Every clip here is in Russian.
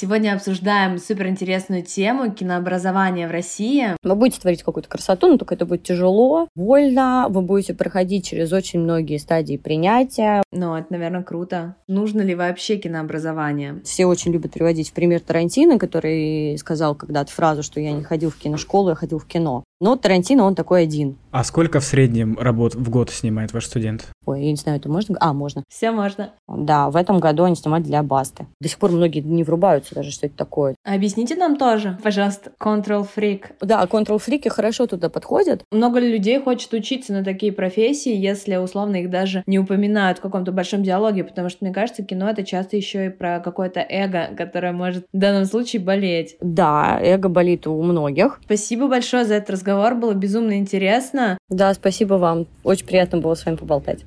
Сегодня обсуждаем суперинтересную тему кинообразования в России. Вы будете творить какую-то красоту, но только это будет тяжело, больно, вы будете проходить через очень многие стадии принятия. Но это, наверное, круто. Нужно ли вообще кинообразование? Все очень любят приводить в пример Тарантино, который сказал когда-то фразу, что я не ходил в киношколу, я ходил в кино. Но Тарантино, он такой один. А сколько в среднем работ в год снимает ваш студент? Ой, я не знаю, это можно? А, можно. Все можно. Да, в этом году они снимают для Басты. До сих пор многие не врубаются даже, что это такое. Объясните нам тоже, пожалуйста, Control Freak. Да, Control Freak хорошо туда подходят. Много людей хочет учиться на такие профессии, если условно их даже не упоминают в каком-то большом диалоге, потому что, мне кажется, кино это часто еще и про какое-то эго, которое может в данном случае болеть. Да, эго болит у многих. Спасибо большое за этот разговор, было безумно интересно. Да, спасибо вам. Очень приятно было с вами поболтать.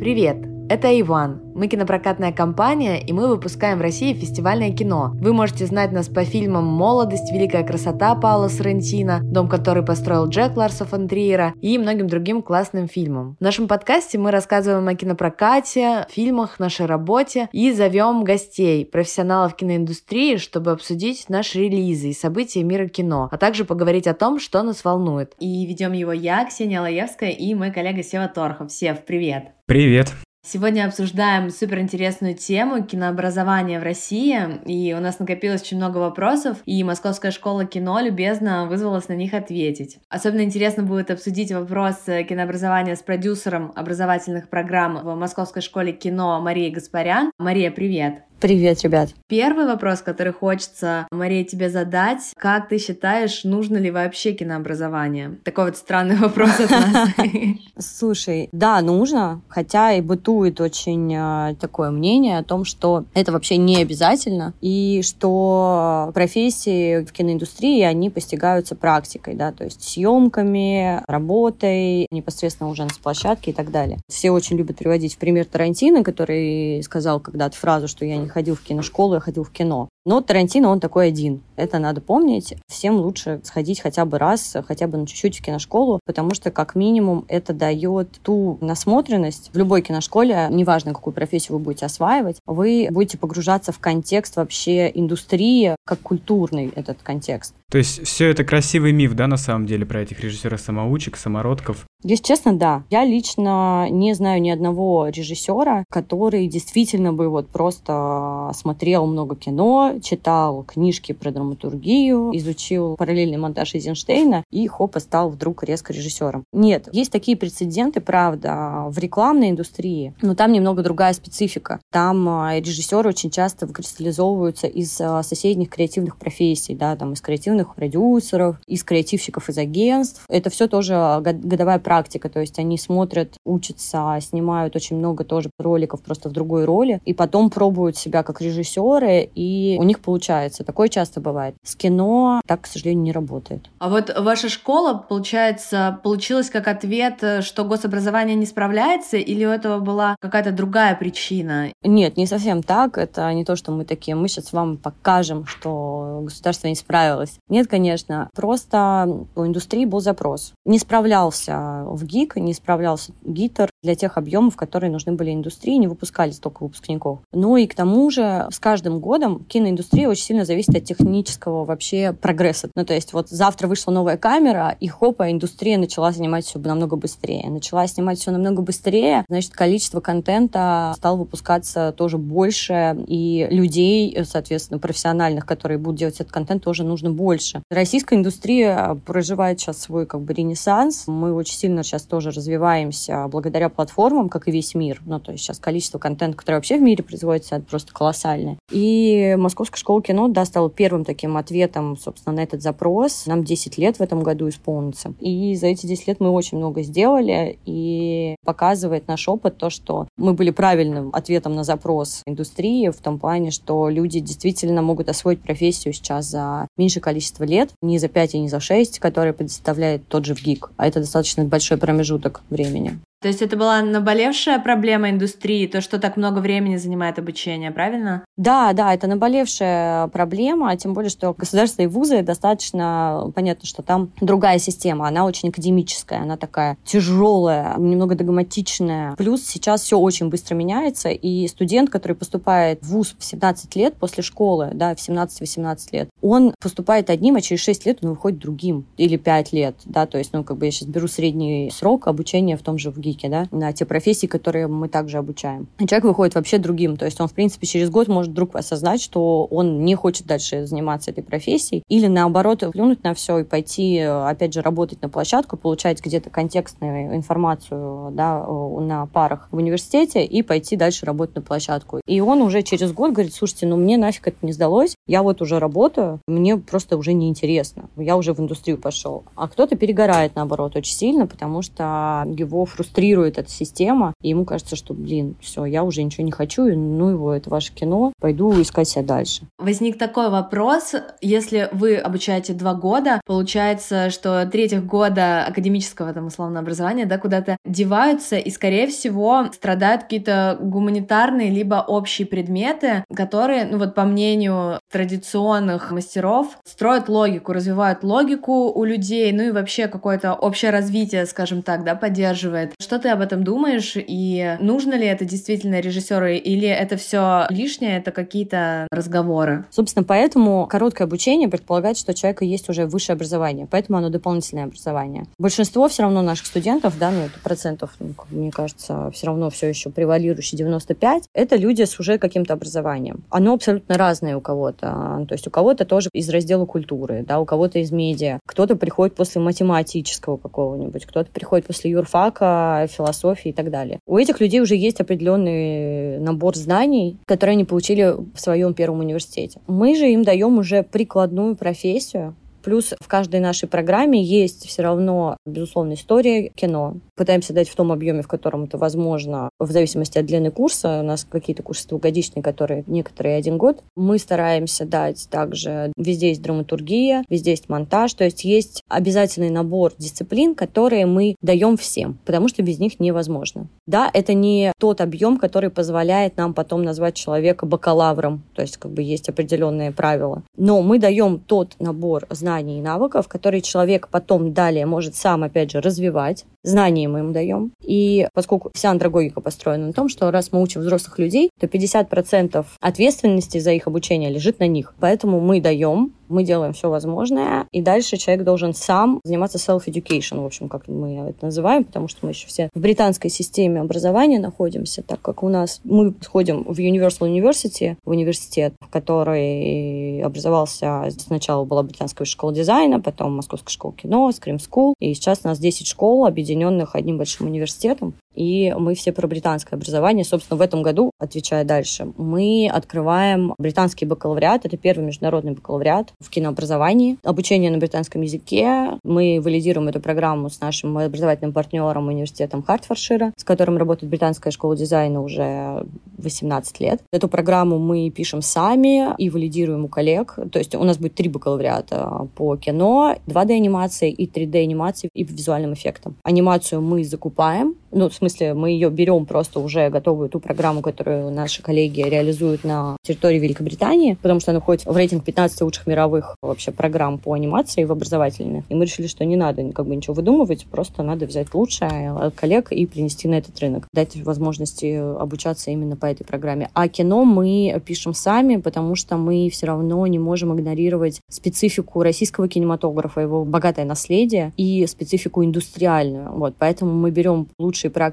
Привет! Это Иван. Мы кинопрокатная компания, и мы выпускаем в России фестивальное кино. Вы можете знать нас по фильмам «Молодость», «Великая красота» Паула Соррентино, «Дом, который построил Джек Ларса фон Триера» и многим другим классным фильмам. В нашем подкасте мы рассказываем о кинопрокате, фильмах, нашей работе и зовем гостей, профессионалов киноиндустрии, чтобы обсудить наши релизы и события мира кино, а также поговорить о том, что нас волнует. И ведем его я, Ксения Лаевская и мой коллега Сева Торхов. Сев, привет! Привет! Сегодня обсуждаем суперинтересную тему кинообразования в России, и у нас накопилось очень много вопросов, и Московская школа кино любезно вызвалась на них ответить. Особенно интересно будет обсудить вопрос кинообразования с продюсером образовательных программ в Московской школе кино Марией Гаспарян. Мария, привет! Привет, ребят. Первый вопрос, который хочется, Мария, тебе задать. Как ты считаешь, нужно ли вообще кинообразование? Такой вот странный вопрос от нас. Слушай, да, нужно, хотя и бытует очень э, такое мнение о том, что это вообще не обязательно, и что профессии в киноиндустрии, они постигаются практикой, да, то есть съемками, работой, непосредственно уже на площадке и так далее. Все очень любят приводить в пример Тарантино, который сказал когда-то фразу, что я не ходил в киношколу, я ходил в кино. Но Тарантино, он такой один. Это надо помнить. Всем лучше сходить хотя бы раз, хотя бы на чуть-чуть в киношколу, потому что, как минимум, это дает ту насмотренность. В любой киношколе, неважно, какую профессию вы будете осваивать, вы будете погружаться в контекст вообще индустрии, как культурный этот контекст. То есть все это красивый миф, да, на самом деле, про этих режиссеров-самоучек, самородков? Если честно, да. Я лично не знаю ни одного режиссера, который действительно бы вот просто смотрел много кино, читал книжки про драматургию, изучил параллельный монтаж Эйзенштейна и хопа стал вдруг резко режиссером. Нет, есть такие прецеденты, правда, в рекламной индустрии, но там немного другая специфика. Там а, режиссеры очень часто выкристаллизовываются из а, соседних креативных профессий, да, там из креативных продюсеров, из креативщиков из агентств. Это все тоже годовая практика, то есть они смотрят, учатся, снимают очень много тоже роликов просто в другой роли, и потом пробуют себя как режиссеры, и у них получается. Такое часто бывает. С кино так, к сожалению, не работает. А вот ваша школа, получается, получилась как ответ, что гособразование не справляется, или у этого была какая-то другая причина? Нет, не совсем так. Это не то, что мы такие, мы сейчас вам покажем, что государство не справилось. Нет, конечно. Просто у индустрии был запрос. Не справлялся в ГИК, не справлялся ГИТер для тех объемов, которые нужны были индустрии, не выпускали столько выпускников. Ну и к тому же с каждым годом киноиндустрия очень сильно зависит от технического вообще прогресса. Ну то есть вот завтра вышла новая камера, и хопа, индустрия начала снимать все намного быстрее. Начала снимать все намного быстрее, значит, количество контента стало выпускаться тоже больше, и людей, соответственно, профессиональных, которые будут делать этот контент, тоже нужно больше. Российская индустрия проживает сейчас свой как бы ренессанс. Мы очень сильно сильно сейчас тоже развиваемся благодаря платформам, как и весь мир. Ну, то есть сейчас количество контента, которое вообще в мире производится, это просто колоссальное. И Московская школа кино, да, стала первым таким ответом, собственно, на этот запрос. Нам 10 лет в этом году исполнится. И за эти 10 лет мы очень много сделали, и показывает наш опыт то, что мы были правильным ответом на запрос индустрии в том плане, что люди действительно могут освоить профессию сейчас за меньшее количество лет, не за 5 и не за 6, которые предоставляет тот же ВГИК, а это достаточно большой большой промежуток времени. То есть это была наболевшая проблема индустрии, то, что так много времени занимает обучение, правильно? Да, да, это наболевшая проблема, тем более, что государственные вузы достаточно, понятно, что там другая система, она очень академическая, она такая тяжелая, немного догматичная. Плюс сейчас все очень быстро меняется, и студент, который поступает в вуз в 17 лет после школы, да, в 17-18 лет, он поступает одним, а через 6 лет он выходит другим, или 5 лет, да, то есть, ну, как бы я сейчас беру средний срок обучения в том же ВГИКе, да, на те профессии, которые мы также обучаем. И человек выходит вообще другим, то есть он, в принципе, через год может вдруг осознать, что он не хочет дальше заниматься этой профессией, или наоборот, плюнуть на все и пойти, опять же, работать на площадку, получать где-то контекстную информацию, да, на парах в университете и пойти дальше работать на площадку. И он уже через год говорит, слушайте, ну мне нафиг это не сдалось, я вот уже работаю, мне просто уже неинтересно, я уже в индустрию пошел. А кто-то перегорает, наоборот, очень сильно, потому что его фрустрирует эта система, и ему кажется, что, блин, все, я уже ничего не хочу, ну его, это ваше кино, пойду искать себя дальше. Возник такой вопрос, если вы обучаете два года, получается, что третьих года академического там условно образования, да, куда-то деваются, и, скорее всего, страдают какие-то гуманитарные либо общие предметы, которые, ну вот по мнению традиционных мастеров, строят логику, развивают логику у людей, ну и вообще какое-то общее развитие, скажем так, да, поддерживает. Что ты об этом думаешь и нужно ли это действительно режиссеру или это все лишнее, это какие-то разговоры? Собственно, поэтому короткое обучение предполагает, что у человека есть уже высшее образование, поэтому оно дополнительное образование. Большинство все равно наших студентов, да, ну это процентов, ну, мне кажется, все равно все еще превалирующий 95, это люди с уже каким-то образованием. Оно абсолютно разное у кого-то. То есть у кого-то тоже из раздела культуры, да, у кого-то из медиа. Кто-то приходит после математического какого-нибудь, кто-то приходит после юрфака, философии и так далее. У этих людей уже есть определенный набор знаний, которые они получили в своем первом университете. Мы же им даем уже прикладную профессию, Плюс в каждой нашей программе есть все равно, безусловно, история кино. Пытаемся дать в том объеме, в котором это возможно, в зависимости от длины курса. У нас какие-то курсы двухгодичные, которые некоторые один год. Мы стараемся дать также, везде есть драматургия, везде есть монтаж, то есть есть обязательный набор дисциплин, которые мы даем всем, потому что без них невозможно. Да, это не тот объем, который позволяет нам потом назвать человека бакалавром, то есть как бы есть определенные правила. Но мы даем тот набор знаний, знаний и навыков, которые человек потом далее может сам, опять же, развивать. Знания мы им даем. И поскольку вся андрогогика построена на том, что раз мы учим взрослых людей, то 50% ответственности за их обучение лежит на них. Поэтому мы даем мы делаем все возможное, и дальше человек должен сам заниматься self-education, в общем, как мы это называем, потому что мы еще все в британской системе образования находимся, так как у нас мы сходим в Universal University, в университет, который образовался сначала была британская школа дизайна, потом Московская школа кино, Scream School, и сейчас у нас 10 школ, объединенных одним большим университетом, и мы все про британское образование. Собственно, в этом году, отвечая дальше, мы открываем британский бакалавриат. Это первый международный бакалавриат в кинообразовании. Обучение на британском языке. Мы валидируем эту программу с нашим образовательным партнером, университетом Хартфоршира, с которым работает британская школа дизайна уже 18 лет. Эту программу мы пишем сами и валидируем у коллег. То есть у нас будет три бакалавриата по кино, 2D-анимации и 3D-анимации и визуальным эффектам. Анимацию мы закупаем, ну, смысле, мы ее берем просто уже готовую ту программу, которую наши коллеги реализуют на территории Великобритании, потому что она входит в рейтинг 15 лучших мировых вообще программ по анимации в образовательных. И мы решили, что не надо как бы ничего выдумывать, просто надо взять лучшее от коллег и принести на этот рынок, дать возможности обучаться именно по этой программе. А кино мы пишем сами, потому что мы все равно не можем игнорировать специфику российского кинематографа, его богатое наследие и специфику индустриальную. Вот, поэтому мы берем лучшие практики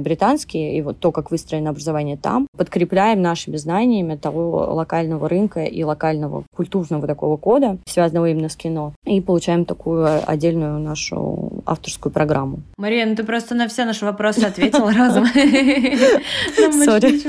британские и вот то, как выстроено образование там, подкрепляем нашими знаниями того локального рынка и локального культурного такого кода, связанного именно с кино, и получаем такую отдельную нашу авторскую программу. Мария, ну ты просто на все наши вопросы ответила разом. Сори.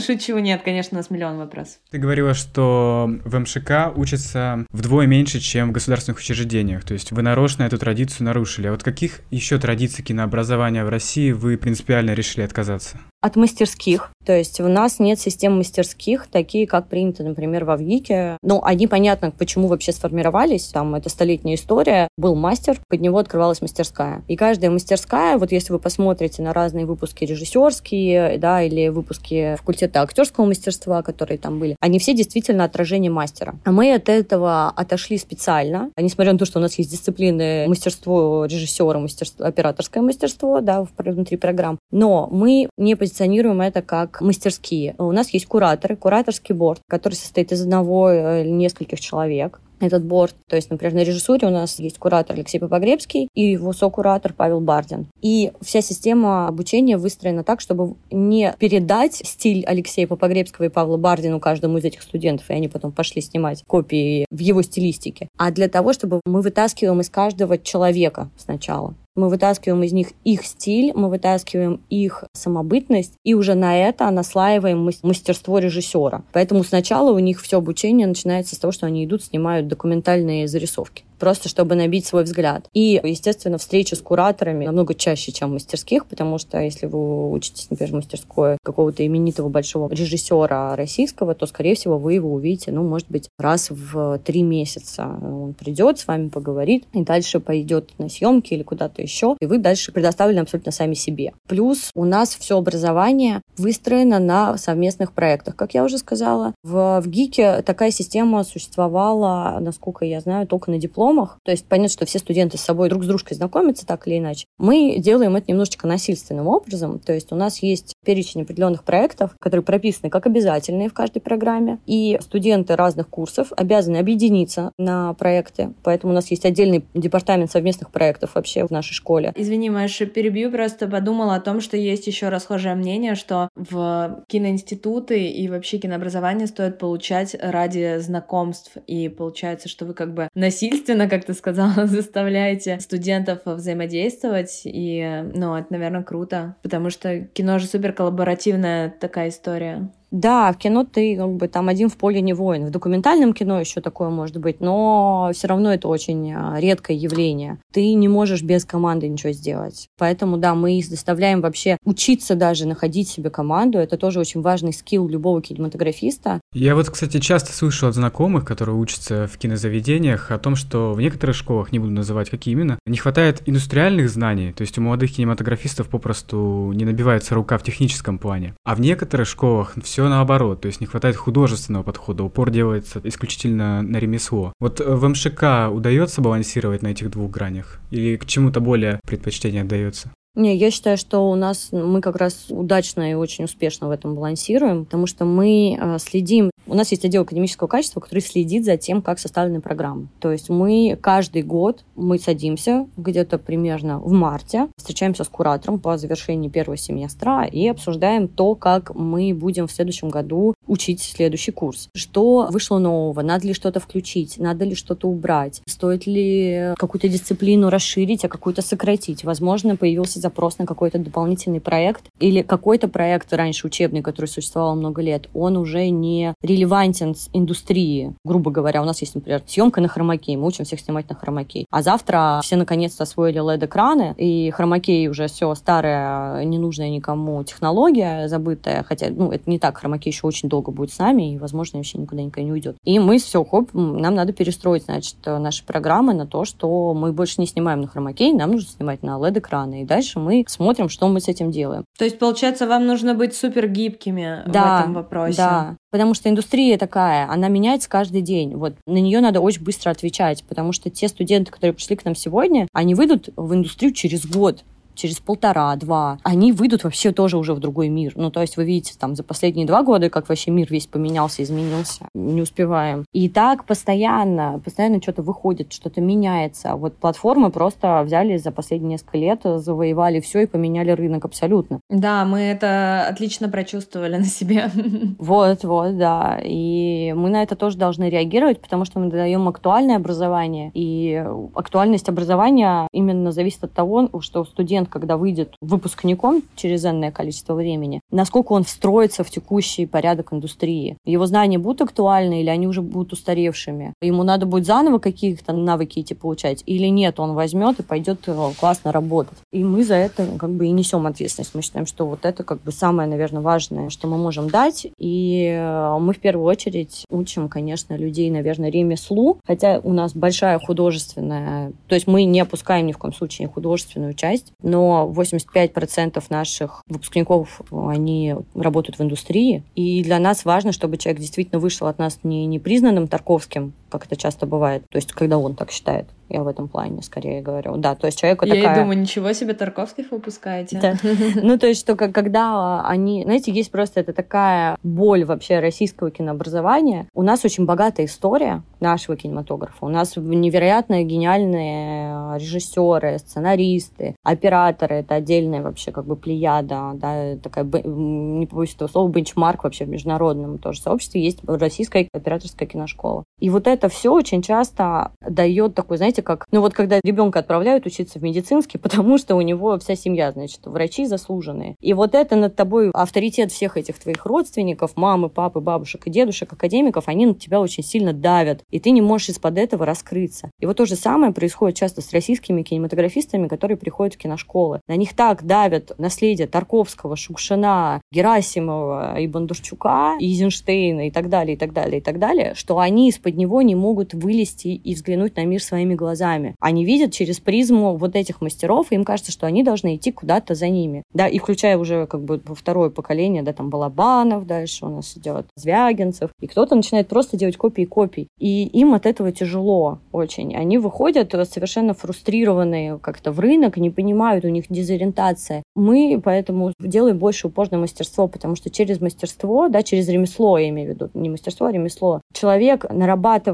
Шучу, нет, конечно, у нас миллион вопросов. Ты говорила, что в МШК учатся вдвое меньше, чем в государственных учреждениях. То есть вы нарочно эту традицию нарушили. А вот каких еще традиций кинообразования в России вы принципиально решили отказаться? От мастерских. То есть у нас нет систем мастерских, такие, как принято, например, в Авгике. Ну, они, понятно, почему вообще сформировались. Там это столетняя история. Был мастер, под него открывалась мастерская. И каждая мастерская, вот если вы посмотрите на разные выпуски режиссерские, да, или выпуски факультета актерского мастерства, которые там были, они все действительно отражение мастера. А мы от этого отошли специально, несмотря на то, что у нас есть дисциплины мастерство режиссера, мастерство, операторское мастерство, да, внутри программ, но мы не позиционируем это как мастерские. У нас есть кураторы, кураторский борт, который состоит из одного э, или нескольких человек этот борт. То есть, например, на режиссуре у нас есть куратор Алексей Попогребский и его сокуратор Павел Бардин. И вся система обучения выстроена так, чтобы не передать стиль Алексея Попогребского и Павла Бардину каждому из этих студентов, и они потом пошли снимать копии в его стилистике, а для того, чтобы мы вытаскиваем из каждого человека сначала. Мы вытаскиваем из них их стиль, мы вытаскиваем их самобытность, и уже на это наслаиваем мастерство режиссера. Поэтому сначала у них все обучение начинается с того, что они идут, снимают документальные зарисовки просто чтобы набить свой взгляд. И, естественно, встречи с кураторами намного чаще, чем в мастерских, потому что если вы учитесь, например, в мастерской какого-то именитого большого режиссера российского, то, скорее всего, вы его увидите, ну, может быть, раз в три месяца. Он придет, с вами поговорит, и дальше пойдет на съемки или куда-то еще, и вы дальше предоставлены абсолютно сами себе. Плюс у нас все образование выстроено на совместных проектах. Как я уже сказала, в, в ГИКе такая система существовала, насколько я знаю, только на диплом дипломах, то есть понятно, что все студенты с собой друг с дружкой знакомятся так или иначе, мы делаем это немножечко насильственным образом, то есть у нас есть перечень определенных проектов, которые прописаны как обязательные в каждой программе, и студенты разных курсов обязаны объединиться на проекты, поэтому у нас есть отдельный департамент совместных проектов вообще в нашей школе. Извини, Маша, перебью, просто подумала о том, что есть еще расхожее мнение, что в киноинституты и вообще кинообразование стоит получать ради знакомств, и получается, что вы как бы насильственно насильственно, как ты сказала, заставляете студентов взаимодействовать, и, ну, это, наверное, круто, потому что кино же супер коллаборативная такая история. Да, в кино ты как бы там один в поле не воин. В документальном кино еще такое может быть, но все равно это очень а, редкое явление. Ты не можешь без команды ничего сделать. Поэтому, да, мы заставляем вообще учиться даже находить себе команду. Это тоже очень важный скилл любого кинематографиста. Я вот, кстати, часто слышу от знакомых, которые учатся в кинозаведениях, о том, что в некоторых школах, не буду называть какие именно, не хватает индустриальных знаний, то есть у молодых кинематографистов попросту не набивается рука в техническом плане. А в некоторых школах все все наоборот, то есть не хватает художественного подхода, упор делается исключительно на ремесло. Вот э, в МШК удается балансировать на этих двух гранях? Или к чему-то более предпочтение отдается? Не, я считаю, что у нас мы как раз удачно и очень успешно в этом балансируем, потому что мы э, следим. У нас есть отдел академического качества, который следит за тем, как составлены программы. То есть мы каждый год мы садимся где-то примерно в марте, встречаемся с куратором по завершении первого семестра и обсуждаем то, как мы будем в следующем году учить следующий курс. Что вышло нового? Надо ли что-то включить? Надо ли что-то убрать? Стоит ли какую-то дисциплину расширить, а какую-то сократить? Возможно, появился запрос на какой-то дополнительный проект или какой-то проект раньше учебный, который существовал много лет, он уже не релевантен с индустрии. Грубо говоря, у нас есть, например, съемка на хромакей, мы учим всех снимать на хромакей. А завтра все наконец-то освоили LED-экраны, и хромакей уже все старая, ненужная никому технология, забытая, хотя, ну, это не так, хромакей еще очень долго будет с нами, и, возможно, вообще никуда никуда не уйдет. И мы все, хоп, нам надо перестроить, значит, наши программы на то, что мы больше не снимаем на хромакей, нам нужно снимать на LED-экраны. И дальше дальше мы смотрим, что мы с этим делаем. То есть, получается, вам нужно быть супер гибкими да, в этом вопросе. Да, потому что индустрия такая, она меняется каждый день. Вот на нее надо очень быстро отвечать, потому что те студенты, которые пришли к нам сегодня, они выйдут в индустрию через год через полтора-два, они выйдут вообще тоже уже в другой мир. Ну, то есть вы видите там за последние два года, как вообще мир весь поменялся, изменился. Не успеваем. И так постоянно, постоянно что-то выходит, что-то меняется. Вот платформы просто взяли за последние несколько лет, завоевали все и поменяли рынок абсолютно. Да, мы это отлично прочувствовали на себе. Вот, вот, да. И мы на это тоже должны реагировать, потому что мы даем актуальное образование. И актуальность образования именно зависит от того, что студент момент, когда выйдет выпускником через энное количество времени, насколько он встроится в текущий порядок индустрии. Его знания будут актуальны или они уже будут устаревшими? Ему надо будет заново какие-то навыки идти получать или нет, он возьмет и пойдет э, классно работать. И мы за это как бы и несем ответственность. Мы считаем, что вот это как бы самое, наверное, важное, что мы можем дать. И э, мы в первую очередь учим, конечно, людей, наверное, ремеслу, хотя у нас большая художественная, то есть мы не опускаем ни в коем случае художественную часть, но 85% наших выпускников, они работают в индустрии, и для нас важно, чтобы человек действительно вышел от нас не непризнанным Тарковским, как это часто бывает, то есть когда он так считает, я в этом плане скорее говорю. Да, то есть человеку я такая... Я думаю, ничего себе Тарковских выпускаете. Да. Ну, то есть, что когда они... Знаете, есть просто это такая боль вообще российского кинообразования. У нас очень богатая история нашего кинематографа. У нас невероятно гениальные режиссеры, сценаристы, операторы. Это отдельная вообще как бы плеяда, да, такая, не побоюсь этого слова, бенчмарк вообще в международном тоже сообществе. Есть российская операторская киношкола. И вот это все очень часто дает такой, знаете, как, ну вот когда ребенка отправляют учиться в медицинский, потому что у него вся семья, значит, врачи заслуженные. И вот это над тобой авторитет всех этих твоих родственников, мамы, папы, бабушек и дедушек, академиков, они на тебя очень сильно давят, и ты не можешь из-под этого раскрыться. И вот то же самое происходит часто с российскими кинематографистами, которые приходят в киношколы. На них так давят наследие Тарковского, Шукшина, Герасимова и Бондарчука, и Эйзенштейна и так далее, и так далее, и так далее, что они из-под него не могут вылезти и взглянуть на мир своими глазами. Они видят через призму вот этих мастеров, и им кажется, что они должны идти куда-то за ними. Да, и включая уже как бы второе поколение, да, там Балабанов дальше у нас идет, Звягинцев, и кто-то начинает просто делать копии копий. И им от этого тяжело очень. Они выходят совершенно фрустрированные как-то в рынок, не понимают, у них дезориентация. Мы поэтому делаем больше упор на мастерство, потому что через мастерство, да, через ремесло, я имею в виду, не мастерство, а ремесло, человек,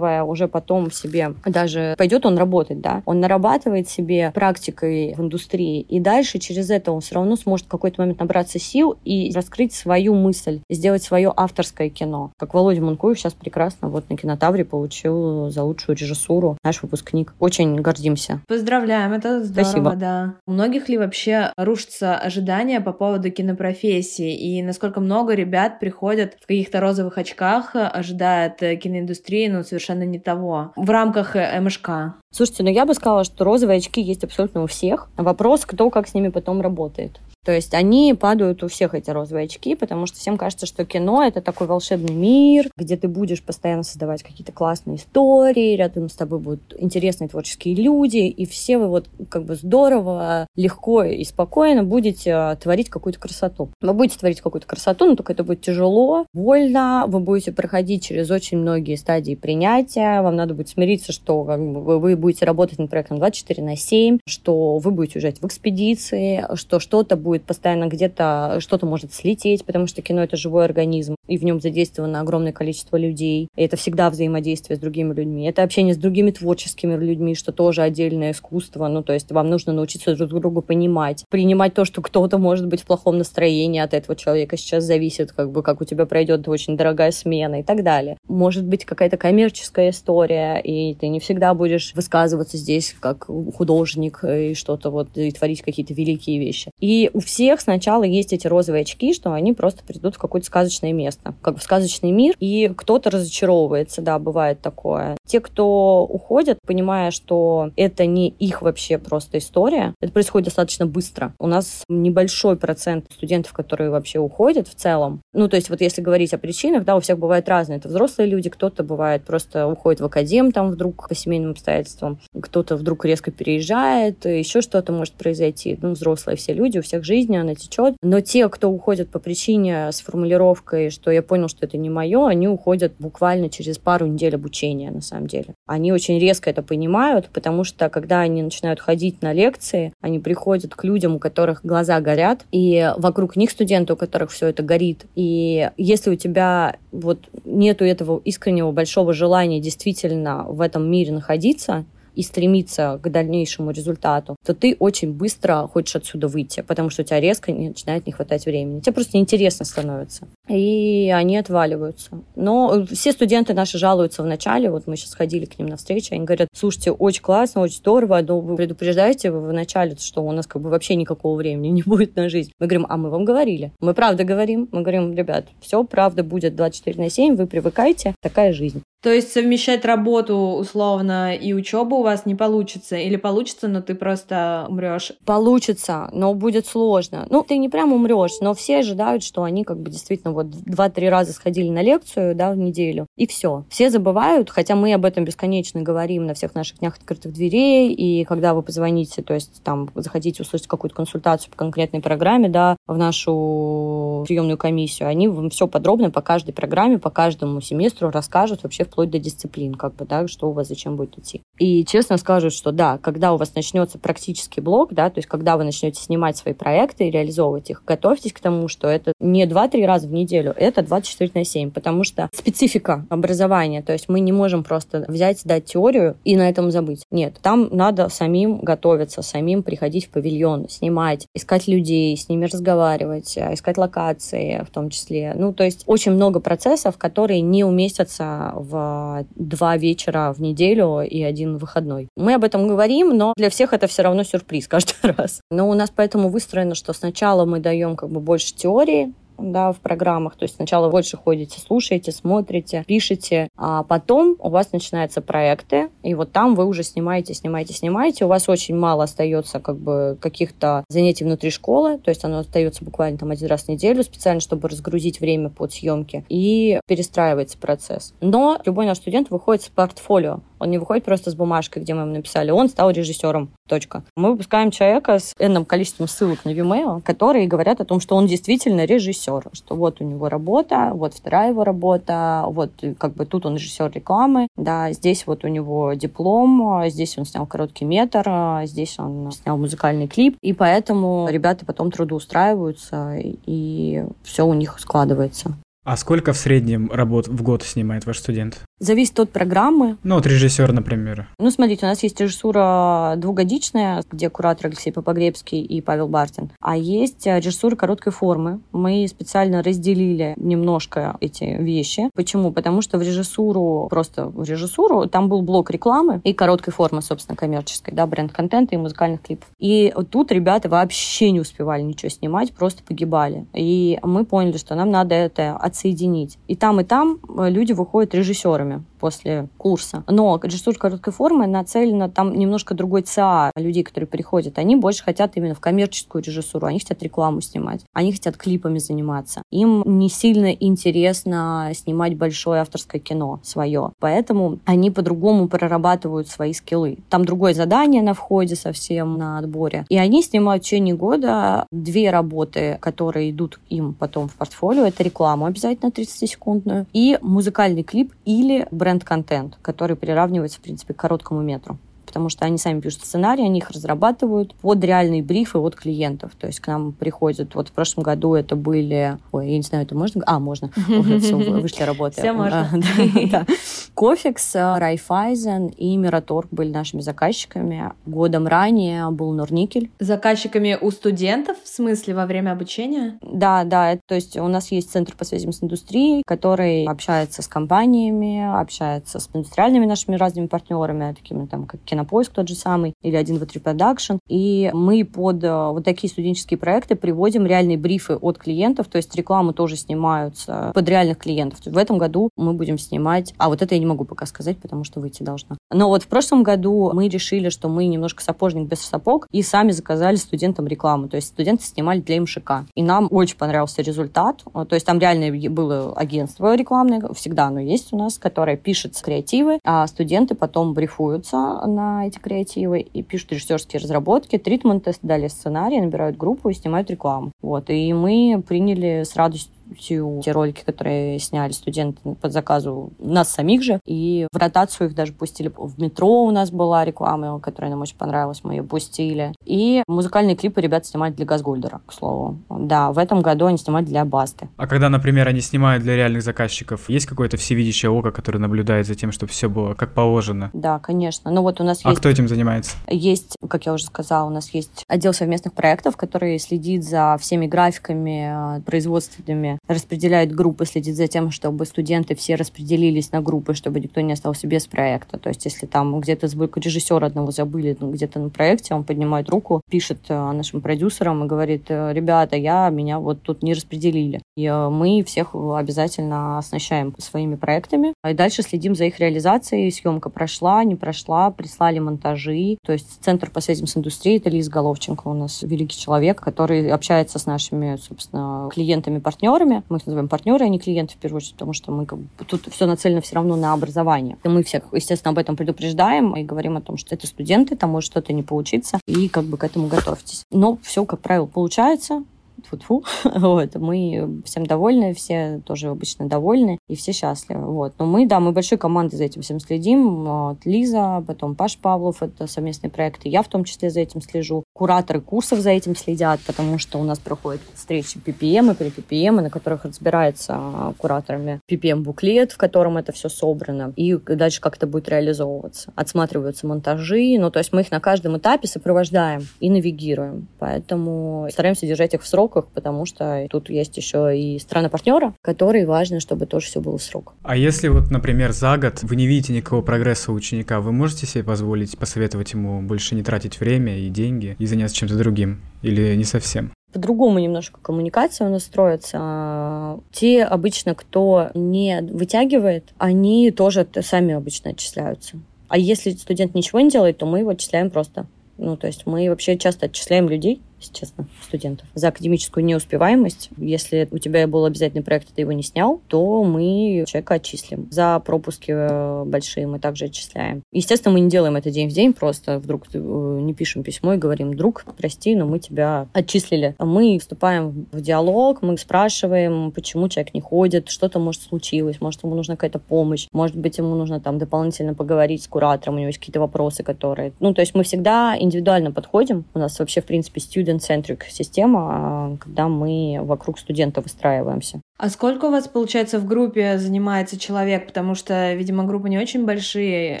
нарабатывая уже потом себе, даже пойдет он работать, да, он нарабатывает себе практикой в индустрии, и дальше через это он все равно сможет в какой-то момент набраться сил и раскрыть свою мысль, сделать свое авторское кино. Как Володя Мункуев сейчас прекрасно вот на кинотавре получил за лучшую режиссуру наш выпускник. Очень гордимся. Поздравляем, это здорово, Спасибо. да. У многих ли вообще рушатся ожидания по поводу кинопрофессии, и насколько много ребят приходят в каких-то розовых очках, ожидают киноиндустрии, но совершенно не того. В рамках МШК. Слушайте, ну я бы сказала, что розовые очки есть абсолютно у всех. Вопрос, кто как с ними потом работает. То есть они падают у всех эти розовые очки, потому что всем кажется, что кино — это такой волшебный мир, где ты будешь постоянно создавать какие-то классные истории, рядом с тобой будут интересные творческие люди, и все вы вот как бы здорово, легко и спокойно будете а, творить какую-то красоту. Вы будете творить какую-то красоту, но только это будет тяжело, больно, вы будете проходить через очень многие стадии принятия, вам надо будет смириться, что как бы, вы будете работать над проектом 24 на 7, что вы будете уезжать в экспедиции, что что-то будет постоянно где-то, что-то может слететь, потому что кино — это живой организм, и в нем задействовано огромное количество людей. И это всегда взаимодействие с другими людьми. Это общение с другими творческими людьми, что тоже отдельное искусство. Ну, то есть вам нужно научиться друг друга понимать, принимать то, что кто-то может быть в плохом настроении от этого человека. Сейчас зависит, как бы, как у тебя пройдет очень дорогая смена и так далее. Может быть какая-то коммерческая история, и ты не всегда будешь высказываться здесь как художник и что-то вот, и творить какие-то великие вещи. И у всех сначала есть эти розовые очки, что они просто придут в какое-то сказочное место, как в сказочный мир, и кто-то разочаровывается, да, бывает такое. Те, кто уходят, понимая, что это не их вообще просто история, это происходит достаточно быстро. У нас небольшой процент студентов, которые вообще уходят в целом. Ну, то есть вот если говорить о причинах, да, у всех бывает разные. Это взрослые люди, кто-то бывает просто уходит в академ там вдруг по семейным обстоятельствам, кто-то вдруг резко переезжает, еще что-то может произойти. Ну, взрослые все люди, у всех жизнь она течет. Но те, кто уходят по причине с формулировкой, что я понял, что это не мое, они уходят буквально через пару недель обучения, на самом деле. Они очень резко это понимают, потому что когда они начинают ходить на лекции, они приходят к людям, у которых глаза горят, и вокруг них студенты, у которых все это горит. И если у тебя вот нету этого искреннего большого желания действительно в этом мире находиться, и стремиться к дальнейшему результату, то ты очень быстро хочешь отсюда выйти, потому что у тебя резко начинает не хватать времени. Тебе просто неинтересно становится. И они отваливаются. Но все студенты наши жалуются в начале, вот мы сейчас ходили к ним на встречу, они говорят, слушайте, очень классно, очень здорово, но вы предупреждаете в начале, что у нас как бы вообще никакого времени не будет на жизнь. Мы говорим, а мы вам говорили. Мы правда говорим. Мы говорим, ребят, все правда будет 24 на 7, вы привыкайте, такая жизнь. То есть совмещать работу условно и учебу вас не получится? Или получится, но ты просто умрешь? Получится, но будет сложно. Ну, ты не прям умрешь, но все ожидают, что они как бы действительно вот два-три раза сходили на лекцию, да, в неделю, и все. Все забывают, хотя мы об этом бесконечно говорим на всех наших днях открытых дверей, и когда вы позвоните, то есть там захотите услышать какую-то консультацию по конкретной программе, да, в нашу приемную комиссию, они вам все подробно по каждой программе, по каждому семестру расскажут вообще вплоть до дисциплин, как бы, да, что у вас зачем будет идти. И честно скажут, что да, когда у вас начнется практический блок, да, то есть когда вы начнете снимать свои проекты и реализовывать их, готовьтесь к тому, что это не 2-3 раза в неделю, это 24 на 7, потому что специфика образования, то есть мы не можем просто взять, дать теорию и на этом забыть. Нет, там надо самим готовиться, самим приходить в павильон, снимать, искать людей, с ними разговаривать, искать локации в том числе. Ну, то есть очень много процессов, которые не уместятся в два вечера в неделю и один выходной. Мы об этом говорим, но для всех это все равно сюрприз каждый раз. Но у нас поэтому выстроено, что сначала мы даем как бы больше теории, да, в программах. То есть сначала больше ходите, слушаете, смотрите, пишете, а потом у вас начинаются проекты, и вот там вы уже снимаете, снимаете, снимаете. У вас очень мало остается как бы каких-то занятий внутри школы, то есть оно остается буквально там один раз в неделю, специально, чтобы разгрузить время под съемки, и перестраивается процесс. Но любой наш студент выходит с портфолио. Он не выходит просто с бумажкой, где мы ему написали, он стал режиссером. Точка. Мы выпускаем человека с энным количеством ссылок на Vimeo, которые говорят о том, что он действительно режиссер, что вот у него работа, вот вторая его работа, вот как бы тут он режиссер рекламы, да, здесь вот у него диплом, здесь он снял короткий метр, здесь он снял музыкальный клип, и поэтому ребята потом трудоустраиваются, и все у них складывается. А сколько в среднем работ в год снимает ваш студент? Зависит от программы. Ну, от режиссера, например. Ну, смотрите, у нас есть режиссура двухгодичная, где куратор Алексей Попогребский и Павел Бартин. А есть режиссура короткой формы. Мы специально разделили немножко эти вещи. Почему? Потому что в режиссуру, просто в режиссуру, там был блок рекламы и короткой формы, собственно, коммерческой, да, бренд-контента и музыкальных клипов. И тут ребята вообще не успевали ничего снимать, просто погибали. И мы поняли, что нам надо это отсоединить. И там, и там люди выходят режиссерами после курса. Но режиссура короткой формы нацелена, там немножко другой ЦА людей, которые приходят. Они больше хотят именно в коммерческую режиссуру, они хотят рекламу снимать, они хотят клипами заниматься. Им не сильно интересно снимать большое авторское кино свое. Поэтому они по-другому прорабатывают свои скиллы. Там другое задание на входе совсем на отборе. И они снимают в течение года две работы, которые идут им потом в портфолио. Это рекламу обязательно 30-секундную и музыкальный клип или бренд-контент, который приравнивается, в принципе, к короткому метру потому что они сами пишут сценарии, они их разрабатывают под реальные брифы от клиентов. То есть к нам приходят, вот в прошлом году это были, ой, я не знаю, это можно? А, можно. Вышли работы. Все можно. Кофикс, Райфайзен и Мираторг были нашими заказчиками. Годом ранее был Норникель. Заказчиками у студентов, в смысле, во время обучения? Да, да. То есть у нас есть центр по связям с индустрией, который общается с компаниями, общается с индустриальными нашими разными партнерами, такими там, как кино Кинопоиск тот же самый, или 1, 2, 3 Production. И мы под э, вот такие студенческие проекты приводим реальные брифы от клиентов, то есть рекламу тоже снимаются под реальных клиентов. В этом году мы будем снимать... А вот это я не могу пока сказать, потому что выйти должна. Но вот в прошлом году мы решили, что мы немножко сапожник без сапог, и сами заказали студентам рекламу. То есть студенты снимали для МШК. И нам очень понравился результат. То есть там реально было агентство рекламное, всегда оно есть у нас, которое пишет креативы, а студенты потом брифуются на эти креативы и пишут режиссерские разработки, тритменты, дали сценарий, набирают группу и снимают рекламу. Вот. И мы приняли с радостью полностью те ролики, которые сняли студенты под заказу нас самих же. И в ротацию их даже пустили. В метро у нас была реклама, которая нам очень понравилась, мы ее пустили. И музыкальные клипы ребята снимали для Газгольдера, к слову. Да, в этом году они снимают для Басты. А когда, например, они снимают для реальных заказчиков, есть какое-то всевидящее око, которое наблюдает за тем, чтобы все было как положено? Да, конечно. Ну вот у нас а есть... кто этим занимается? Есть, как я уже сказала, у нас есть отдел совместных проектов, который следит за всеми графиками, э, производственными, распределяет группы, следит за тем, чтобы студенты все распределились на группы, чтобы никто не остался без проекта. То есть если там где-то звукорежиссера одного забыли ну, где-то на проекте, он поднимает руку, пишет э, нашим продюсерам и говорит, «Э, ребята, я, меня вот тут не распределили. И мы всех обязательно оснащаем своими проектами. И дальше следим за их реализацией. Съемка прошла, не прошла, прислали монтажи. То есть Центр по связям с индустрией, это Лиз Головченко у нас великий человек, который общается с нашими, собственно, клиентами-партнерами. Мы их называем партнеры, а не клиенты в первую очередь, потому что мы как бы, тут все нацелено все равно на образование. И мы всех, естественно, об этом предупреждаем и говорим о том, что это студенты, там может что-то не получиться, и как бы к этому готовьтесь. Но все, как правило, получается тьфу-тьфу, вот, мы всем довольны, все тоже обычно довольны, и все счастливы, вот. Но мы, да, мы большой командой за этим всем следим, вот, Лиза, потом Паш Павлов, это совместные проекты, я в том числе за этим слежу, кураторы курсов за этим следят, потому что у нас проходят встречи PPM и PPM, на которых разбирается кураторами PPM-буклет, в котором это все собрано, и дальше как это будет реализовываться. Отсматриваются монтажи, ну, то есть мы их на каждом этапе сопровождаем и навигируем, поэтому стараемся держать их в срок, сроках, потому что тут есть еще и страны-партнера, которые важно, чтобы тоже все было в срок. А если вот, например, за год вы не видите никакого прогресса у ученика, вы можете себе позволить посоветовать ему больше не тратить время и деньги и заняться чем-то другим? Или не совсем? по-другому немножко коммуникация у нас строится. Те обычно, кто не вытягивает, они тоже сами обычно отчисляются. А если студент ничего не делает, то мы его отчисляем просто. Ну, то есть мы вообще часто отчисляем людей, если честно, студентов. За академическую неуспеваемость, если у тебя был обязательный проект, ты его не снял, то мы человека отчислим. За пропуски э, большие мы также отчисляем. Естественно, мы не делаем это день в день, просто вдруг э, не пишем письмо и говорим, друг, прости, но мы тебя отчислили. Мы вступаем в диалог, мы спрашиваем, почему человек не ходит, что-то может случилось, может ему нужна какая-то помощь, может быть ему нужно там дополнительно поговорить с куратором, у него есть какие-то вопросы, которые... Ну, то есть мы всегда индивидуально подходим. У нас вообще, в принципе, student student-centric система, а, когда мы вокруг студента выстраиваемся. А сколько у вас, получается, в группе занимается человек? Потому что, видимо, группы не очень большие,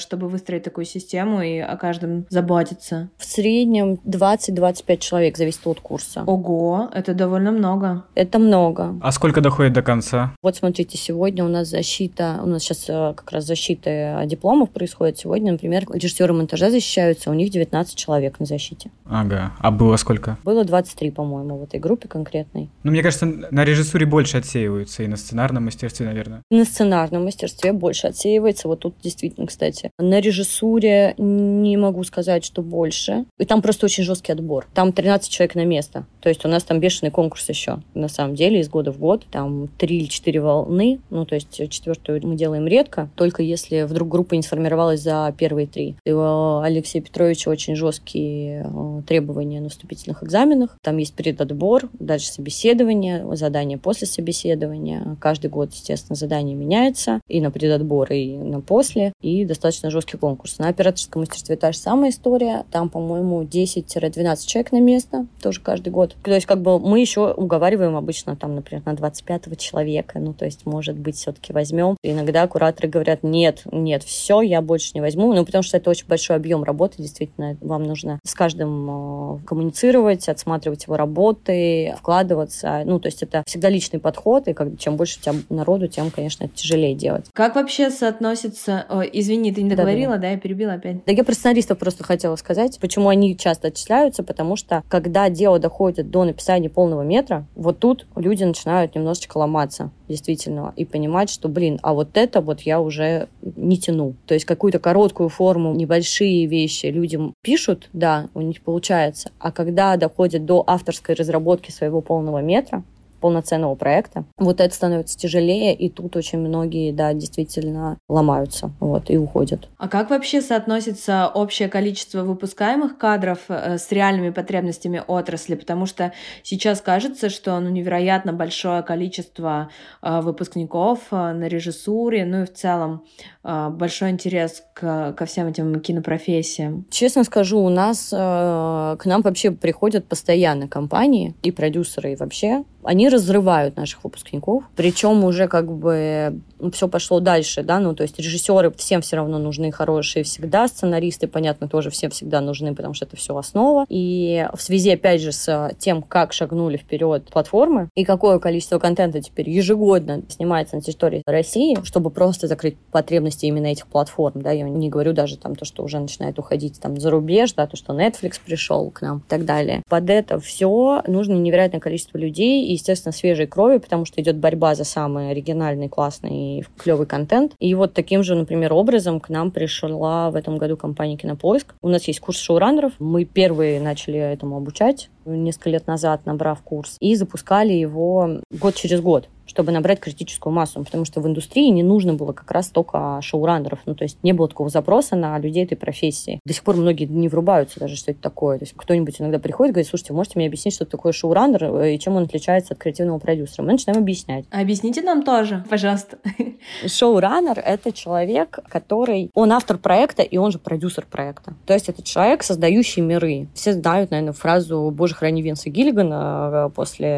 чтобы выстроить такую систему и о каждом заботиться. В среднем 20-25 человек, зависит от курса. Ого, это довольно много. Это много. А сколько доходит до конца? Вот смотрите, сегодня у нас защита, у нас сейчас э, как раз защита дипломов происходит. Сегодня, например, режиссеры монтажа защищаются, у них 19 человек на защите. Ага, а было сколько? Было 23, по-моему, в этой группе конкретной. Ну, мне кажется, на режиссуре больше отсеиваются, и на сценарном мастерстве, наверное. На сценарном мастерстве больше отсеивается. Вот тут действительно, кстати. На режиссуре не могу сказать, что больше. И там просто очень жесткий отбор. Там 13 человек на место. То есть у нас там бешеный конкурс еще. На самом деле, из года в год. Там три или четыре волны. Ну, то есть четвертую мы делаем редко. Только если вдруг группа не сформировалась за первые три. И у Алексея Петровича очень жесткие э, требования на вступительных экзаменах. Там есть предотбор, дальше собеседование, задание после собеседования. Каждый год, естественно, задание меняется и на предотбор, и на после. И достаточно жесткий конкурс. На операторском мастерстве та же самая история. Там, по-моему, 10-12 человек на место, тоже каждый год. То есть, как бы мы еще уговариваем обычно, там, например, на 25 человека. Ну, то есть, может быть, все-таки возьмем. Иногда кураторы говорят, нет, нет, все, я больше не возьму. Ну, потому что это очень большой объем работы, действительно, вам нужно с каждым э, коммуницировать, отсматривать его работы, вкладываться. Ну, то есть это всегда личный подход, и как, чем больше у тебя народу, тем, конечно, это тяжелее делать. Как вообще соотносится... О, извини, ты не договорила, да, да. да, я перебила опять. Да я про сценаристов просто хотела сказать, почему они часто отчисляются, потому что когда дело доходит до написания полного метра, вот тут люди начинают немножечко ломаться, действительно, и понимать, что, блин, а вот это вот я уже не тяну. То есть какую-то короткую форму, небольшие вещи людям пишут, да, у них получается, а когда доходит до авторской разработки своего полного метра, полноценного проекта. Вот это становится тяжелее, и тут очень многие, да, действительно ломаются, вот, и уходят. А как вообще соотносится общее количество выпускаемых кадров э, с реальными потребностями отрасли? Потому что сейчас кажется, что ну, невероятно большое количество э, выпускников э, на режиссуре, ну и в целом большой интерес к, ко всем этим кинопрофессиям. Честно скажу, у нас к нам вообще приходят постоянно компании и продюсеры, и вообще они разрывают наших выпускников, причем уже как бы все пошло дальше, да, ну, то есть режиссеры всем все равно нужны хорошие всегда, сценаристы, понятно, тоже всем всегда нужны, потому что это все основа. И в связи, опять же, с тем, как шагнули вперед платформы и какое количество контента теперь ежегодно снимается на территории России, чтобы просто закрыть потребности именно этих платформ, да, я не говорю даже там то, что уже начинает уходить там за рубеж, да, то, что Netflix пришел к нам и так далее. Под это все нужно невероятное количество людей, естественно, свежей крови, потому что идет борьба за самый оригинальный, классный и клевый контент. И вот таким же, например, образом к нам пришла в этом году компания Кинопоиск. У нас есть курс шоураннеров. Мы первые начали этому обучать несколько лет назад, набрав курс, и запускали его год через год чтобы набрать критическую массу, потому что в индустрии не нужно было как раз только шоураннеров, ну, то есть не было такого запроса на людей этой профессии. До сих пор многие не врубаются даже, что это такое. То есть кто-нибудь иногда приходит и говорит, слушайте, можете мне объяснить, что такое шоураннер э, и чем он отличается от креативного продюсера? Мы начинаем объяснять. Объясните нам тоже, пожалуйста. Шоураннер — это человек, который... Он автор проекта, и он же продюсер проекта. То есть это человек, создающий миры. Все знают, наверное, фразу «Боже, храни Винса Гиллигана» э, после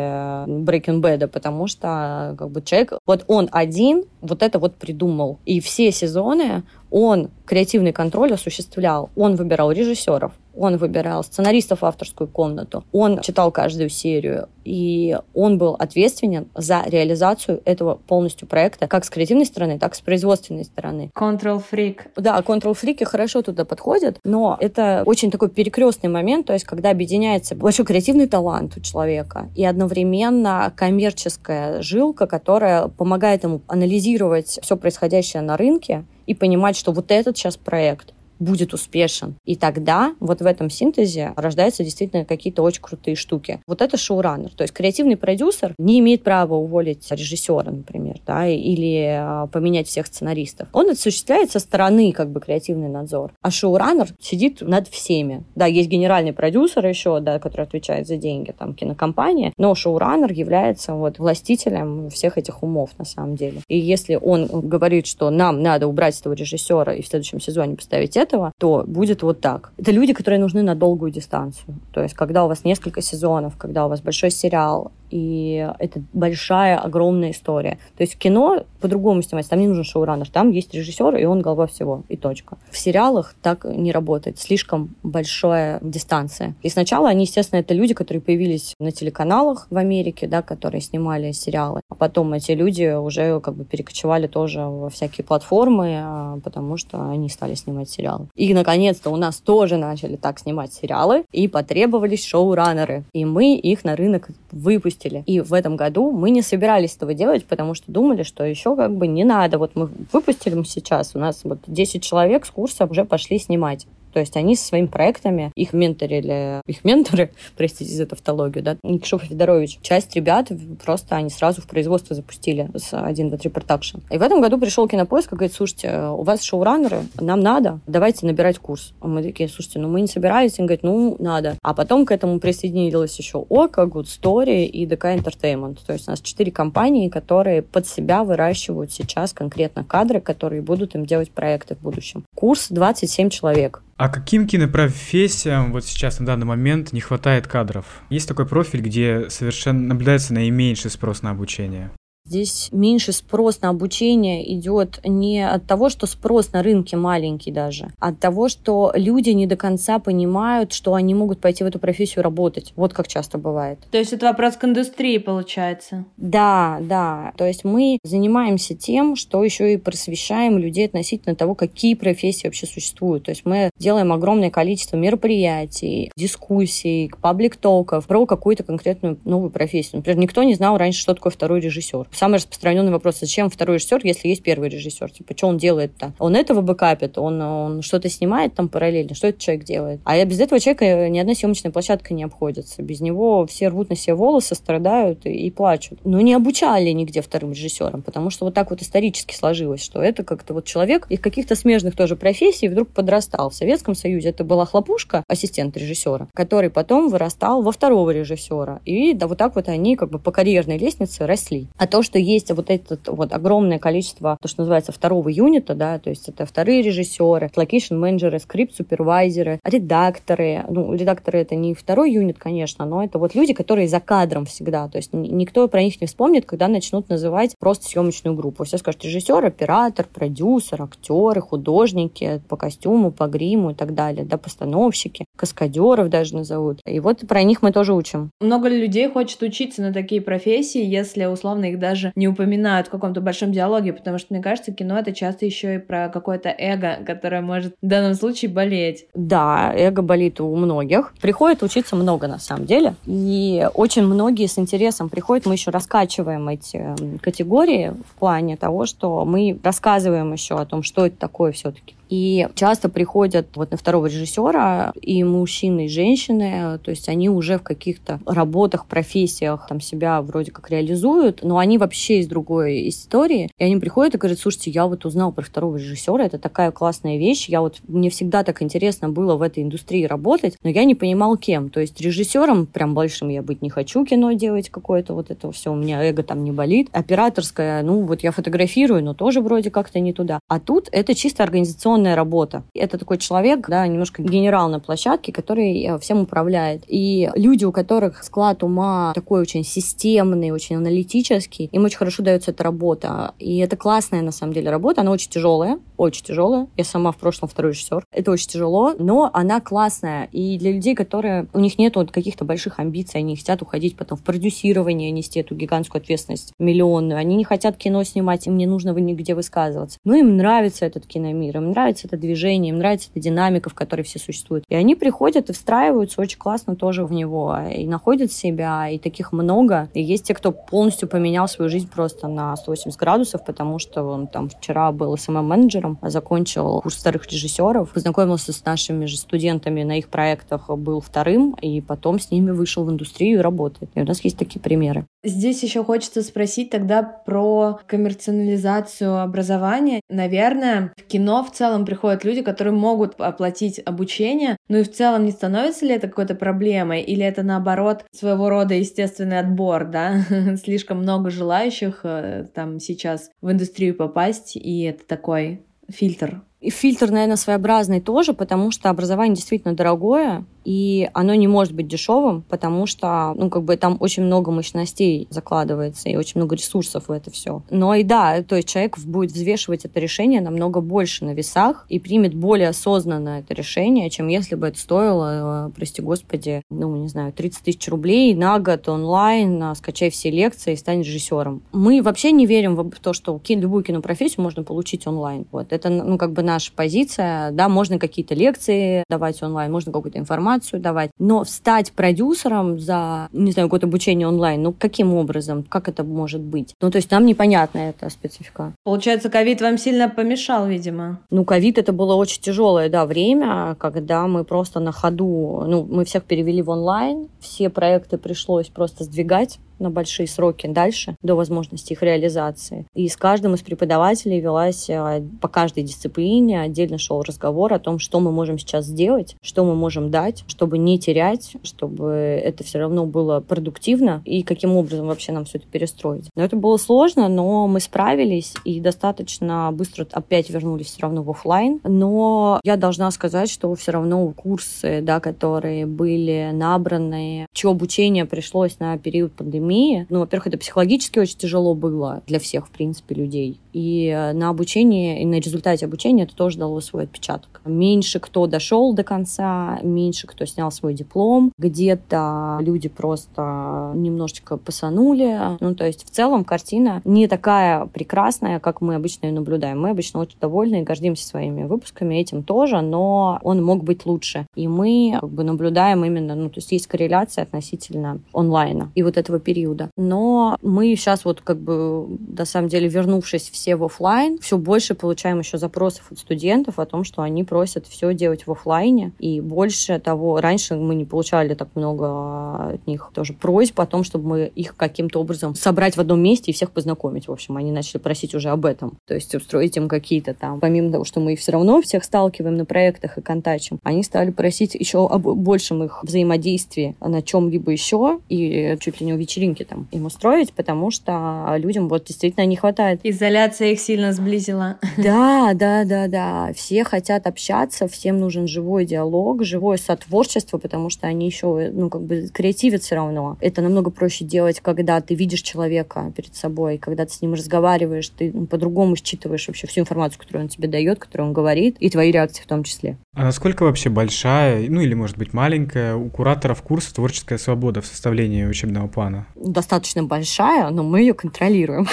Breaking Bad, потому что как бы человек, вот он один вот это вот придумал. И все сезоны он креативный контроль осуществлял. Он выбирал режиссеров, он выбирал сценаристов в авторскую комнату, он читал каждую серию, и он был ответственен за реализацию этого полностью проекта, как с креативной стороны, так и с производственной стороны. Control freak. Да, control фрики хорошо туда подходят, но это очень такой перекрестный момент, то есть когда объединяется большой креативный талант у человека и одновременно коммерческая жилка, которая помогает ему анализировать все происходящее на рынке и понимать, что вот этот сейчас проект будет успешен. И тогда вот в этом синтезе рождаются действительно какие-то очень крутые штуки. Вот это шоураннер. То есть креативный продюсер не имеет права уволить режиссера, например, да, или а, поменять всех сценаристов. Он осуществляет со стороны как бы креативный надзор. А шоураннер сидит над всеми. Да, есть генеральный продюсер еще, да, который отвечает за деньги, там, кинокомпания, но шоураннер является вот властителем всех этих умов на самом деле. И если он говорит, что нам надо убрать этого режиссера и в следующем сезоне поставить этого, то будет вот так. Это люди, которые нужны на долгую дистанцию. То есть, когда у вас несколько сезонов, когда у вас большой сериал, и это большая, огромная история. То есть кино по-другому снимать, там не нужен шоураннер, там есть режиссер, и он голова всего, и точка. В сериалах так не работает, слишком большая дистанция. И сначала они, естественно, это люди, которые появились на телеканалах в Америке, да, которые снимали сериалы, а потом эти люди уже как бы перекочевали тоже во всякие платформы, а, потому что они стали снимать сериалы. И, наконец-то, у нас тоже начали так снимать сериалы, и потребовались шоураннеры. И мы их на рынок выпустили выпустили. И в этом году мы не собирались этого делать, потому что думали, что еще как бы не надо. Вот мы выпустили сейчас, у нас вот 10 человек с курса уже пошли снимать. То есть они со своими проектами, их менторили, их менторы, простите за тавтологию, да, Никишов и Федорович, часть ребят просто они сразу в производство запустили с 1, 2, 3 продакшн. И в этом году пришел кинопоиск и говорит, слушайте, у вас шоураннеры, нам надо, давайте набирать курс. А мы такие, слушайте, ну мы не собирались. Он говорит, ну надо. А потом к этому присоединилась еще Ока, Good Story и DK Entertainment. То есть у нас четыре компании, которые под себя выращивают сейчас конкретно кадры, которые будут им делать проекты в будущем. Курс 27 человек. А каким кинопрофессиям вот сейчас на данный момент не хватает кадров? Есть такой профиль, где совершенно наблюдается наименьший спрос на обучение? Здесь меньше спрос на обучение идет не от того, что спрос на рынке маленький даже, а от того, что люди не до конца понимают, что они могут пойти в эту профессию работать. Вот как часто бывает. То есть это вопрос к индустрии получается? Да, да. То есть мы занимаемся тем, что еще и просвещаем людей относительно того, какие профессии вообще существуют. То есть мы делаем огромное количество мероприятий, дискуссий, паблик-толков про какую-то конкретную новую профессию. Например, никто не знал раньше, что такое второй режиссер самый распространенный вопрос, зачем второй режиссер, если есть первый режиссер? Типа, что он делает-то? Он этого backup ит, он, он что-то снимает там параллельно, что этот человек делает? А без этого человека ни одна съемочная площадка не обходится. Без него все рвут на себе волосы, страдают и, и плачут. Но не обучали нигде вторым режиссерам, потому что вот так вот исторически сложилось, что это как-то вот человек из каких-то смежных тоже профессий вдруг подрастал. В Советском Союзе это была хлопушка, ассистент режиссера, который потом вырастал во второго режиссера. И да, вот так вот они как бы по карьерной лестнице росли. А то, что есть вот это вот огромное количество, то, что называется второго unit а, да, то есть это вторые режиссеры, location менеджеры, script supervisor ы, редакторы. Ну, редакторы это не второй unit, конечно, но это вот люди, которые за кадром всегда. То есть никто про них не вспомнит, когда начнут называть просто съемочную группу. Все скажут режиссер, оператор, продюсер, актеры, художники по костюму, по гриму и так далее, да, постановщики, каскадеров даже назовут. И вот про них мы тоже учим. Много людей хочет учиться на такие профессии, если условно их даже не упоминают в каком-то большом диалоге, потому что, мне кажется, кино это часто еще и про какое-то эго, которое может в данном случае болеть. Да, эго болит у многих. Приходит учиться много, на самом деле. И очень многие с интересом приходят. Мы еще раскачиваем эти категории в плане того, что мы рассказываем еще о том, что это такое все-таки и часто приходят вот на второго режиссера и мужчины, и женщины, то есть они уже в каких-то работах, профессиях там себя вроде как реализуют, но они вообще из другой истории. И они приходят и говорят, слушайте, я вот узнал про второго режиссера, это такая классная вещь, я вот, мне всегда так интересно было в этой индустрии работать, но я не понимал кем. То есть режиссером прям большим я быть не хочу, кино делать какое-то, вот это все, у меня эго там не болит. Операторская, ну вот я фотографирую, но тоже вроде как-то не туда. А тут это чисто организационно операционная работа. Это такой человек, да, немножко генерал на площадке, который э, всем управляет. И люди, у которых склад ума такой очень системный, очень аналитический, им очень хорошо дается эта работа. И это классная, на самом деле, работа. Она очень тяжелая, очень тяжелая. Я сама в прошлом второй режиссер. Это очень тяжело, но она классная. И для людей, которые... У них нет вот каких-то больших амбиций, они хотят уходить потом в продюсирование, нести эту гигантскую ответственность миллионную. Они не хотят кино снимать, им не нужно нигде высказываться. Но им нравится этот киномир, им нравится это движение, им нравится эта динамика, в которой все существуют. И они приходят и встраиваются очень классно тоже в него, и находят себя, и таких много. И есть те, кто полностью поменял свою жизнь просто на 180 градусов, потому что он там вчера был СММ-менеджером, закончил курс старых режиссеров, познакомился с нашими же студентами на их проектах, был вторым, и потом с ними вышел в индустрию и работает. И у нас есть такие примеры. Здесь еще хочется спросить тогда про коммерциализацию образования. Наверное, в кино в целом приходят люди, которые могут оплатить обучение, ну и в целом не становится ли это какой-то проблемой, или это наоборот своего рода естественный отбор, да? Слишком много желающих э, там сейчас в индустрию попасть, и это такой фильтр. И фильтр, наверное, своеобразный тоже, потому что образование действительно дорогое, и оно не может быть дешевым, потому что, ну, как бы там очень много мощностей закладывается и очень много ресурсов в это все. Но и да, то есть человек будет взвешивать это решение намного больше на весах и примет более осознанно это решение, чем если бы это стоило, э, прости господи, ну, не знаю, 30 тысяч рублей на год онлайн, скачай все лекции и стань режиссером. Мы вообще не верим в то, что любую кинопрофессию можно получить онлайн. Вот. Это, ну, как бы наша позиция. Да, можно какие-то лекции давать онлайн, можно какую-то информацию давать. Но стать продюсером за, не знаю, год обучения онлайн, ну каким образом? Как это может быть? Ну, то есть нам непонятна эта специфика. Получается, ковид вам сильно помешал, видимо. Ну, ковид это было очень тяжелое, да, время, когда мы просто на ходу, ну, мы всех перевели в онлайн, все проекты пришлось просто сдвигать, на большие сроки дальше, до возможности их реализации. И с каждым из преподавателей велась э, по каждой дисциплине отдельно шел разговор о том, что мы можем сейчас сделать, что мы можем дать, чтобы не терять, чтобы это все равно было продуктивно и каким образом вообще нам все это перестроить. Но это было сложно, но мы справились и достаточно быстро опять вернулись все равно в офлайн. Но я должна сказать, что все равно курсы, да, которые были набраны, чье обучение пришлось на период пандемии, пандемии, ну, во-первых, это психологически очень тяжело было для всех, в принципе, людей. И э, на обучение, и на результате обучения это тоже дало свой отпечаток. Меньше кто дошел до конца, меньше кто снял свой диплом. Где-то люди просто немножечко посанули. Ну, то есть в целом картина не такая прекрасная, как мы обычно ее наблюдаем. Мы обычно очень довольны и гордимся своими выпусками, этим тоже, но он мог быть лучше. И мы как бы наблюдаем именно, ну, то есть есть корреляция относительно онлайна. И вот этого периода периода. Но мы сейчас вот как бы, на самом деле, вернувшись все в офлайн, все больше получаем еще запросов от студентов о том, что они просят все делать в офлайне. И больше того, раньше мы не получали так много от них тоже просьб о том, чтобы мы их каким-то образом собрать в одном месте и всех познакомить. В общем, они начали просить уже об этом. То есть устроить им какие-то там, помимо того, что мы их все равно всех сталкиваем на проектах и контачим, они стали просить еще об большем их взаимодействии на чем-либо еще и чуть ли не у вечеринки там им устроить, потому что людям вот действительно не хватает. Изоляция их сильно сблизила. Да, да, да, да. Все хотят общаться, всем нужен живой диалог, живое сотворчество, потому что они еще, ну, как бы креативят все равно. Это намного проще делать, когда ты видишь человека перед собой, когда ты с ним разговариваешь, ты ну, по-другому считываешь вообще всю информацию, которую он тебе дает, которую он говорит, и твои реакции в том числе. А насколько вообще большая, ну или может быть маленькая, у кураторов курса творческая свобода в составлении учебного плана? Достаточно большая, но мы ее контролируем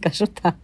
скажу так.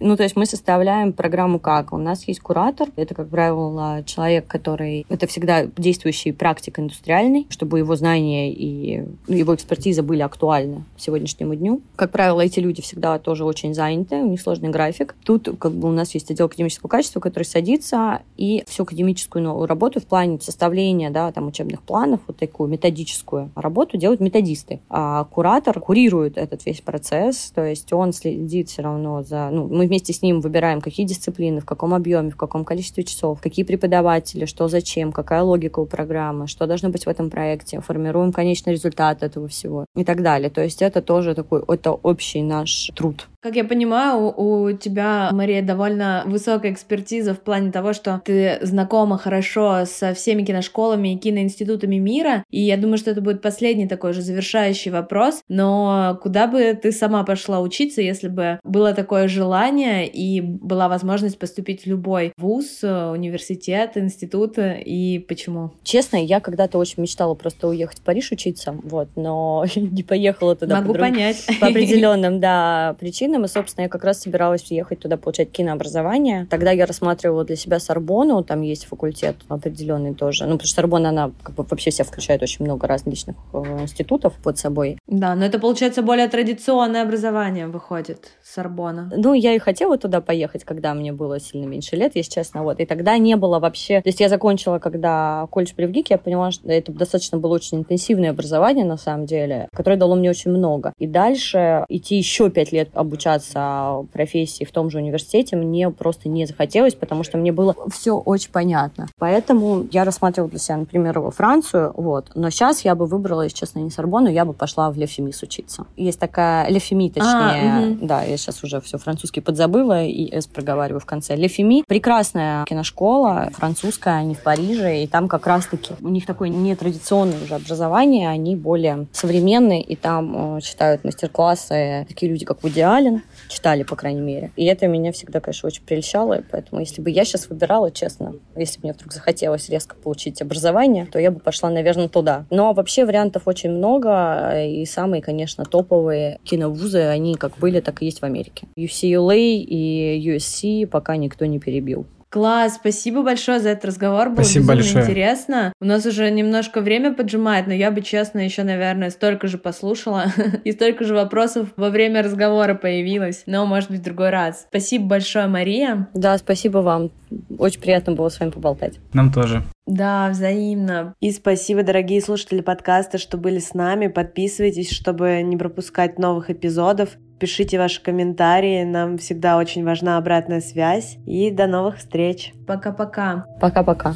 Ну, то есть мы составляем программу как? У нас есть куратор, это, как правило, человек, который... Это всегда действующий практик индустриальный, чтобы его знания и его экспертиза были актуальны сегодняшнему дню. Как правило, эти люди всегда тоже очень заняты, у них сложный график. Тут как бы у нас есть отдел академического качества, который садится и всю академическую работу в плане составления да, там, учебных планов, вот такую методическую работу делают методисты. А куратор курирует этот весь процесс, то есть он следит следит все равно за... Ну, мы вместе с ним выбираем, какие дисциплины, в каком объеме, в каком количестве часов, какие преподаватели, что зачем, какая логика у программы, что должно быть в этом проекте, формируем конечный результат этого всего и так далее. То есть это тоже такой, это общий наш труд. Как я понимаю, у, тебя, Мария, довольно высокая экспертиза в плане того, что ты знакома хорошо со всеми киношколами и киноинститутами мира, и я думаю, что это будет последний такой же завершающий вопрос, но куда бы ты сама пошла учиться, если бы было такое желание и была возможность поступить в любой вуз, университет, институт, и почему? Честно, я когда-то очень мечтала просто уехать в Париж учиться, вот, но не поехала туда. Могу по понять. По определенным, да, причинам Украином, и, собственно, я как раз собиралась ехать туда получать кинообразование. Тогда я рассматривала для себя Сорбону, там есть факультет определенный тоже. Ну, потому что Сорбона, она как бы вообще вся включает очень много различных э, институтов под собой. Да, но это, получается, более традиционное образование выходит, Сорбона. Ну, я и хотела туда поехать, когда мне было сильно меньше лет, если честно, вот. И тогда не было вообще... То есть я закончила, когда колледж при ВГИКе, я поняла, что это достаточно было очень интенсивное образование, на самом деле, которое дало мне очень много. И дальше идти еще пять лет обучаться обучаться профессии в том же университете мне просто не захотелось, потому что мне было все очень понятно. Поэтому я рассматривала для себя, например, Францию, вот. Но сейчас я бы выбрала, если честно, не Сорбону, я бы пошла в Лефемис учиться. Есть такая Лефеми, точнее, а, угу. да, я сейчас уже все французский подзабыла и С проговариваю в конце. Лефеми прекрасная киношкола, французская, они в Париже, и там как раз-таки у них такое нетрадиционное уже образование, они более современные, и там э, читают мастер-классы такие люди, как Вуди Пушкин, читали, по крайней мере. И это меня всегда, конечно, очень прельщало, поэтому если бы я сейчас выбирала, честно, если бы мне вдруг захотелось резко получить образование, то я бы пошла, наверное, туда. Но вообще вариантов очень много, и самые, конечно, топовые киновузы, они как были, так и есть в Америке. UCLA и USC пока никто не перебил. Класс, спасибо большое за этот разговор, было спасибо большое. интересно. У нас уже немножко время поджимает, но я бы, честно, еще, наверное, столько же послушала и столько же вопросов во время разговора появилось, но, может быть, в другой раз. Спасибо большое, Мария. Да, спасибо вам. Очень приятно было с вами поболтать. Нам тоже. Да, взаимно. И спасибо, дорогие слушатели подкаста, что были с нами. Подписывайтесь, чтобы не пропускать новых эпизодов. Пишите ваши комментарии, нам всегда очень важна обратная связь. И до новых встреч. Пока-пока. Пока-пока.